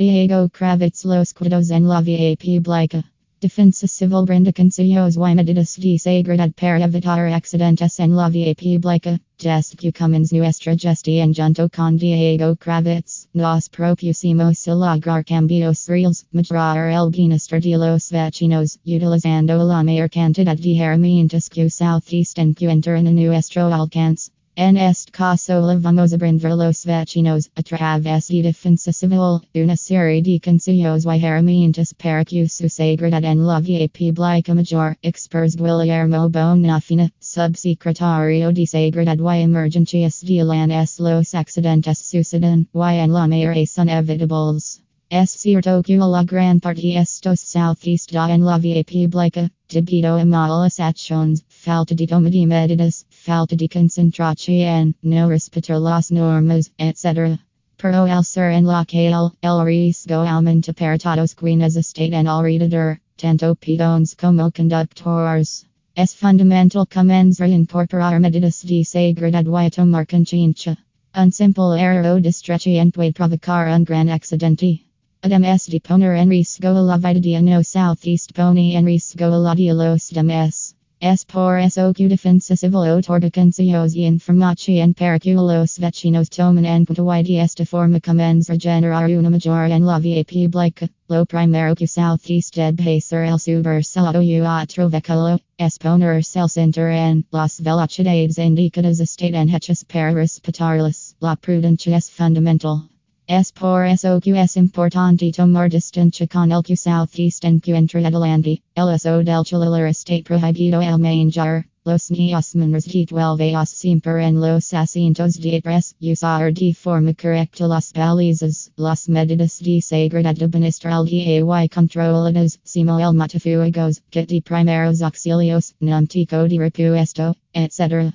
Diego Kravetz Los Cuidos en la VIP Blanca. Defensa Civil Brindacancillos y medidas de seguridad para evitar accidentes en la Blanca. Desde que Cummins nuestra gestión junto con Diego Kravetz. Nos propusimos lograr cambios reales. Mejorar el bienestar de los vecinos. Utilizando la mayor cantidad de herramientas que Southeast encuentra en nuestro alcance. En este caso le vamos a brindar los vecinos a través de defensa civil, una serie de consejos y herramientas para que su seguridad en la VIP Blanca Mayor. Expers Guillermo Bonafina, subsecretario de Seguridad y Emergencias de Lanús Los accidentes suceden y en la mayoría son evitables. Es cierto que la gran parte estos southeast da en la VIP Blanca, debido a malas acciones, falta de toma de medidas, falta de concentración, no respetar las normas, etc. Pero al ser en la que el, el riesgo aumenta para todos quienes estén en alrededor, tanto peatones como conductores. Es fundamental comenzar a incorporar medidas de seguridad y tomar conciencia. Un simple error o distracción puede provocar un gran accidente. Además de poner en riesgo la vida de no southeast pone en riesgo la de los demás. Es por eso que defensa civil otorga consejos y información para que vecinos tomen en cuenta y esta forma comenzar a generar una mayor en la VIP Blanca. Lo primero que Southeast ser el subversado y otro vehículo, es ponerse el cinturón en las velocidades indicadas están hechas para respetarlas. La prudencia es fundamental. Es por eso que es importante tomar distancia con el que southeast encuentra adelante. El uso del celular está prohibido el manejar. Los niños menores de 12 años siempre en los asientos de atrás. Usar de forma correcta las balizas. Las medidas de seguridad administral y controladas. Simo el matafuegos. que de primeros auxilios. Numtico de repuesto. Etc.